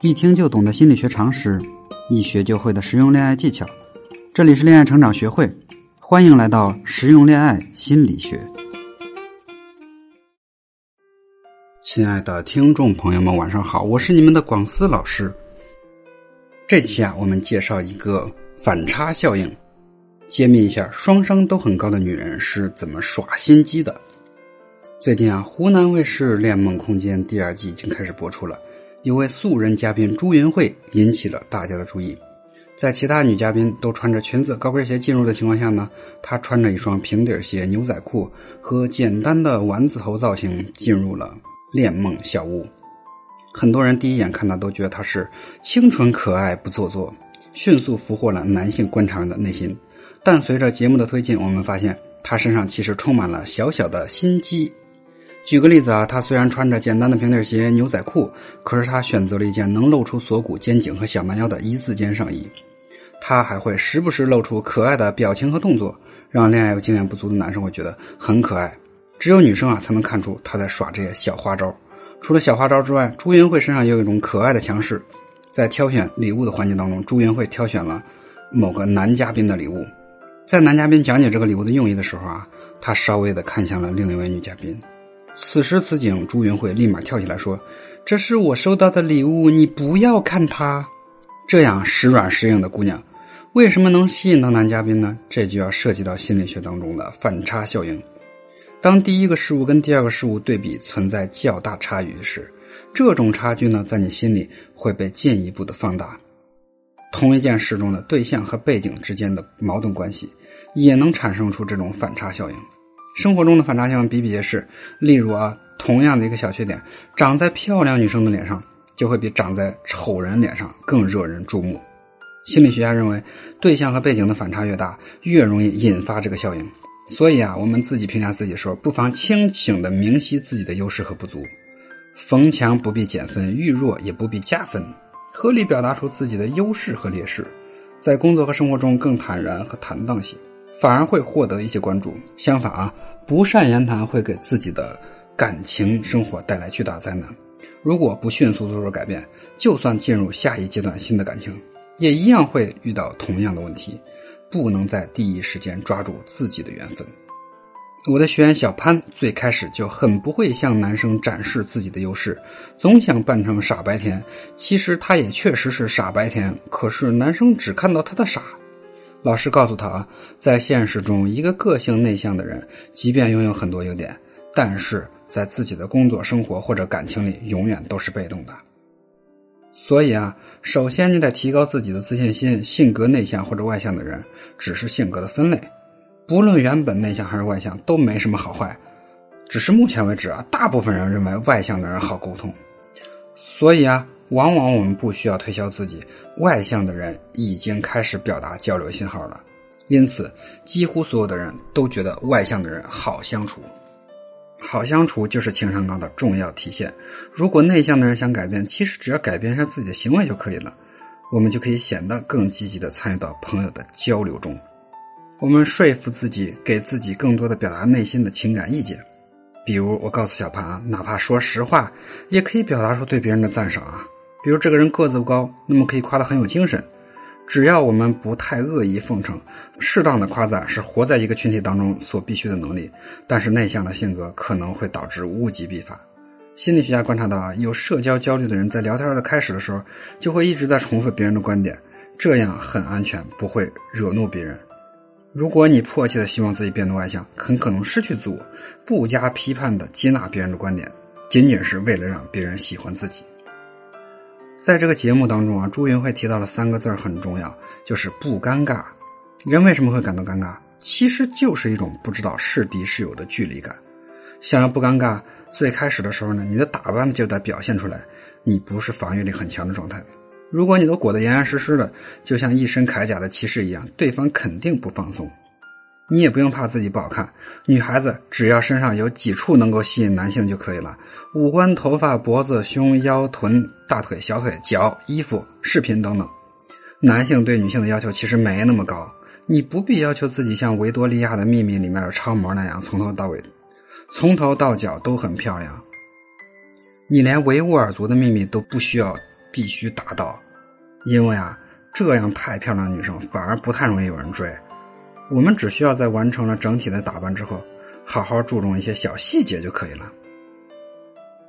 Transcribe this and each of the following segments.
一听就懂的心理学常识，一学就会的实用恋爱技巧。这里是恋爱成长学会，欢迎来到实用恋爱心理学。亲爱的听众朋友们，晚上好，我是你们的广思老师。这期啊，我们介绍一个反差效应，揭秘一下双商都很高的女人是怎么耍心机的。最近啊，湖南卫视《恋梦空间》第二季已经开始播出了。有位素人嘉宾朱云慧引起了大家的注意，在其他女嘉宾都穿着裙子、高跟鞋进入的情况下呢，她穿着一双平底鞋、牛仔裤和简单的丸子头造型进入了恋梦小屋。很多人第一眼看到都觉得她是清纯可爱、不做作，迅速俘获了男性观察人的内心。但随着节目的推进，我们发现她身上其实充满了小小的心机。举个例子啊，他虽然穿着简单的平底鞋、牛仔裤，可是他选择了一件能露出锁骨、肩颈和小蛮腰的一字肩上衣。他还会时不时露出可爱的表情和动作，让恋爱经验不足的男生会觉得很可爱。只有女生啊才能看出他在耍这些小花招。除了小花招之外，朱云慧身上也有一种可爱的强势。在挑选礼物的环节当中，朱云慧挑选了某个男嘉宾的礼物。在男嘉宾讲解这个礼物的用意的时候啊，他稍微的看向了另一位女嘉宾。此时此景，朱云慧立马跳起来说：“这是我收到的礼物，你不要看它。”这样时软时硬的姑娘，为什么能吸引到男嘉宾呢？这就要涉及到心理学当中的反差效应。当第一个事物跟第二个事物对比存在较大差异时，这种差距呢，在你心里会被进一步的放大。同一件事中的对象和背景之间的矛盾关系，也能产生出这种反差效应。生活中的反差性比比皆是，例如啊，同样的一个小缺点，长在漂亮女生的脸上，就会比长在丑人脸上更惹人注目。心理学家认为，对象和背景的反差越大，越容易引发这个效应。所以啊，我们自己评价自己的时候，不妨清醒的明晰自己的优势和不足。逢强不必减分，遇弱也不必加分，合理表达出自己的优势和劣势，在工作和生活中更坦然和坦荡些。反而会获得一些关注。相反啊，不善言谈会给自己的感情生活带来巨大灾难。如果不迅速做出改变，就算进入下一阶段新的感情，也一样会遇到同样的问题。不能在第一时间抓住自己的缘分。我的学员小潘最开始就很不会向男生展示自己的优势，总想扮成傻白甜。其实他也确实是傻白甜，可是男生只看到他的傻。老师告诉他啊，在现实中，一个个性内向的人，即便拥有很多优点，但是在自己的工作、生活或者感情里，永远都是被动的。所以啊，首先你得提高自己的自信心。性格内向或者外向的人，只是性格的分类，不论原本内向还是外向，都没什么好坏。只是目前为止啊，大部分人认为外向的人好沟通。所以啊。往往我们不需要推销自己，外向的人已经开始表达交流信号了。因此，几乎所有的人都觉得外向的人好相处。好相处就是情商高的重要体现。如果内向的人想改变，其实只要改变一下自己的行为就可以了，我们就可以显得更积极的参与到朋友的交流中。我们说服自己，给自己更多的表达内心的情感意见。比如，我告诉小潘啊，哪怕说实话，也可以表达出对别人的赞赏啊。比如这个人个子不高，那么可以夸他很有精神。只要我们不太恶意奉承，适当的夸赞是活在一个群体当中所必须的能力。但是内向的性格可能会导致物极必反。心理学家观察到啊，有社交焦虑的人在聊天的开始的时候，就会一直在重复别人的观点，这样很安全，不会惹怒别人。如果你迫切的希望自己变得外向，很可能失去自我，不加批判的接纳别人的观点，仅仅是为了让别人喜欢自己。在这个节目当中啊，朱云慧提到了三个字很重要，就是不尴尬。人为什么会感到尴尬？其实就是一种不知道是敌是友的距离感。想要不尴尬，最开始的时候呢，你的打扮就得表现出来，你不是防御力很强的状态。如果你都裹得严严实实的，就像一身铠甲的骑士一样，对方肯定不放松。你也不用怕自己不好看，女孩子只要身上有几处能够吸引男性就可以了。五官、头发、脖子、胸、腰、臀、大腿、小腿、脚、衣服、饰品等等。男性对女性的要求其实没那么高，你不必要求自己像维多利亚的秘密里面的超模那样从头到尾，从头到脚都很漂亮。你连维吾尔族的秘密都不需要必须达到，因为啊，这样太漂亮的女生反而不太容易有人追。我们只需要在完成了整体的打扮之后，好好注重一些小细节就可以了。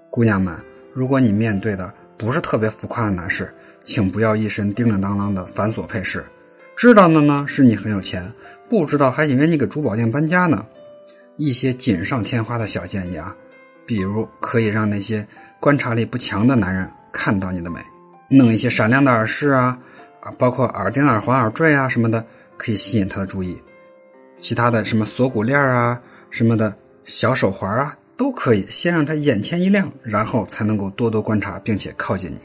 姑娘们，如果你面对的不是特别浮夸的男士，请不要一身叮铃当啷的繁琐配饰。知道的呢是你很有钱，不知道还以为你给珠宝店搬家呢。一些锦上添花的小建议啊，比如可以让那些观察力不强的男人看到你的美，弄一些闪亮的耳饰啊，啊，包括耳钉、耳环、耳坠啊什么的，可以吸引他的注意。其他的什么锁骨链啊什么的小手环啊。都可以先让他眼前一亮，然后才能够多多观察，并且靠近你。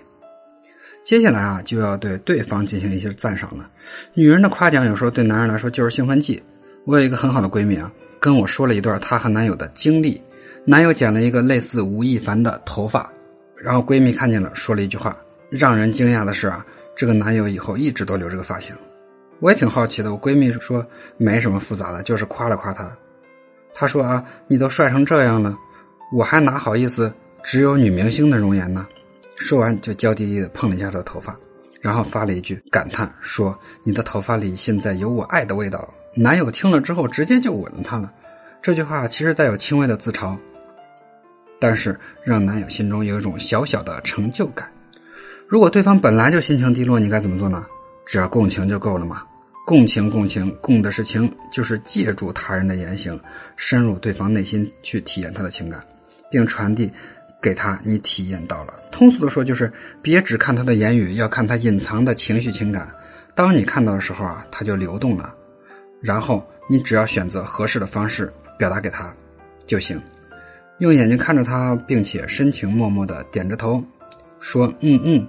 接下来啊，就要对对方进行一些赞赏了。女人的夸奖有时候对男人来说就是兴奋剂。我有一个很好的闺蜜啊，跟我说了一段她和男友的经历。男友剪了一个类似吴亦凡的头发，然后闺蜜看见了，说了一句话。让人惊讶的是啊，这个男友以后一直都留这个发型。我也挺好奇的，我闺蜜说没什么复杂的，就是夸了夸他。他说啊，你都帅成这样了，我还哪好意思只有女明星的容颜呢？说完就娇滴滴的碰了一下他的头发，然后发了一句感叹说：“你的头发里现在有我爱的味道。”男友听了之后直接就吻了她了。这句话其实带有轻微的自嘲，但是让男友心中有一种小小的成就感。如果对方本来就心情低落，你该怎么做呢？只要共情就够了嘛。共情，共情，共的是情，就是借助他人的言行，深入对方内心去体验他的情感，并传递给他你体验到了。通俗的说，就是别只看他的言语，要看他隐藏的情绪情感。当你看到的时候啊，他就流动了。然后你只要选择合适的方式表达给他就行。用眼睛看着他，并且深情默默的点着头，说：“嗯嗯。”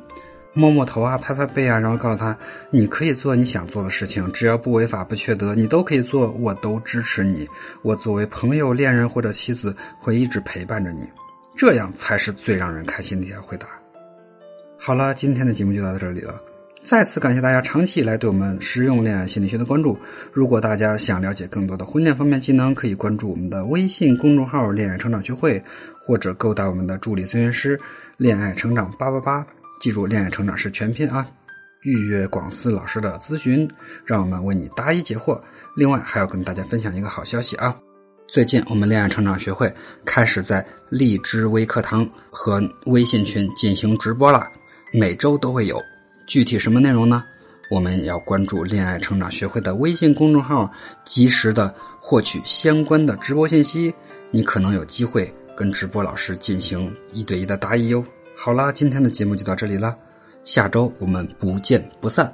摸摸头啊，拍拍背啊，然后告诉他，你可以做你想做的事情，只要不违法不缺德，你都可以做，我都支持你。我作为朋友、恋人或者妻子，会一直陪伴着你，这样才是最让人开心的一条回答。好了，今天的节目就到这里了。再次感谢大家长期以来对我们实用恋爱心理学的关注。如果大家想了解更多的婚恋方面技能，可以关注我们的微信公众号“恋爱成长学会”，或者勾搭我们的助理咨询师“恋爱成长八八八”。记住，恋爱成长是全拼啊！预约广思老师的咨询，让我们为你答疑解惑。另外，还要跟大家分享一个好消息啊！最近我们恋爱成长学会开始在荔枝微课堂和微信群进行直播了，每周都会有。具体什么内容呢？我们要关注恋爱成长学会的微信公众号，及时的获取相关的直播信息。你可能有机会跟直播老师进行一对一的答疑哟。好啦，今天的节目就到这里啦，下周我们不见不散。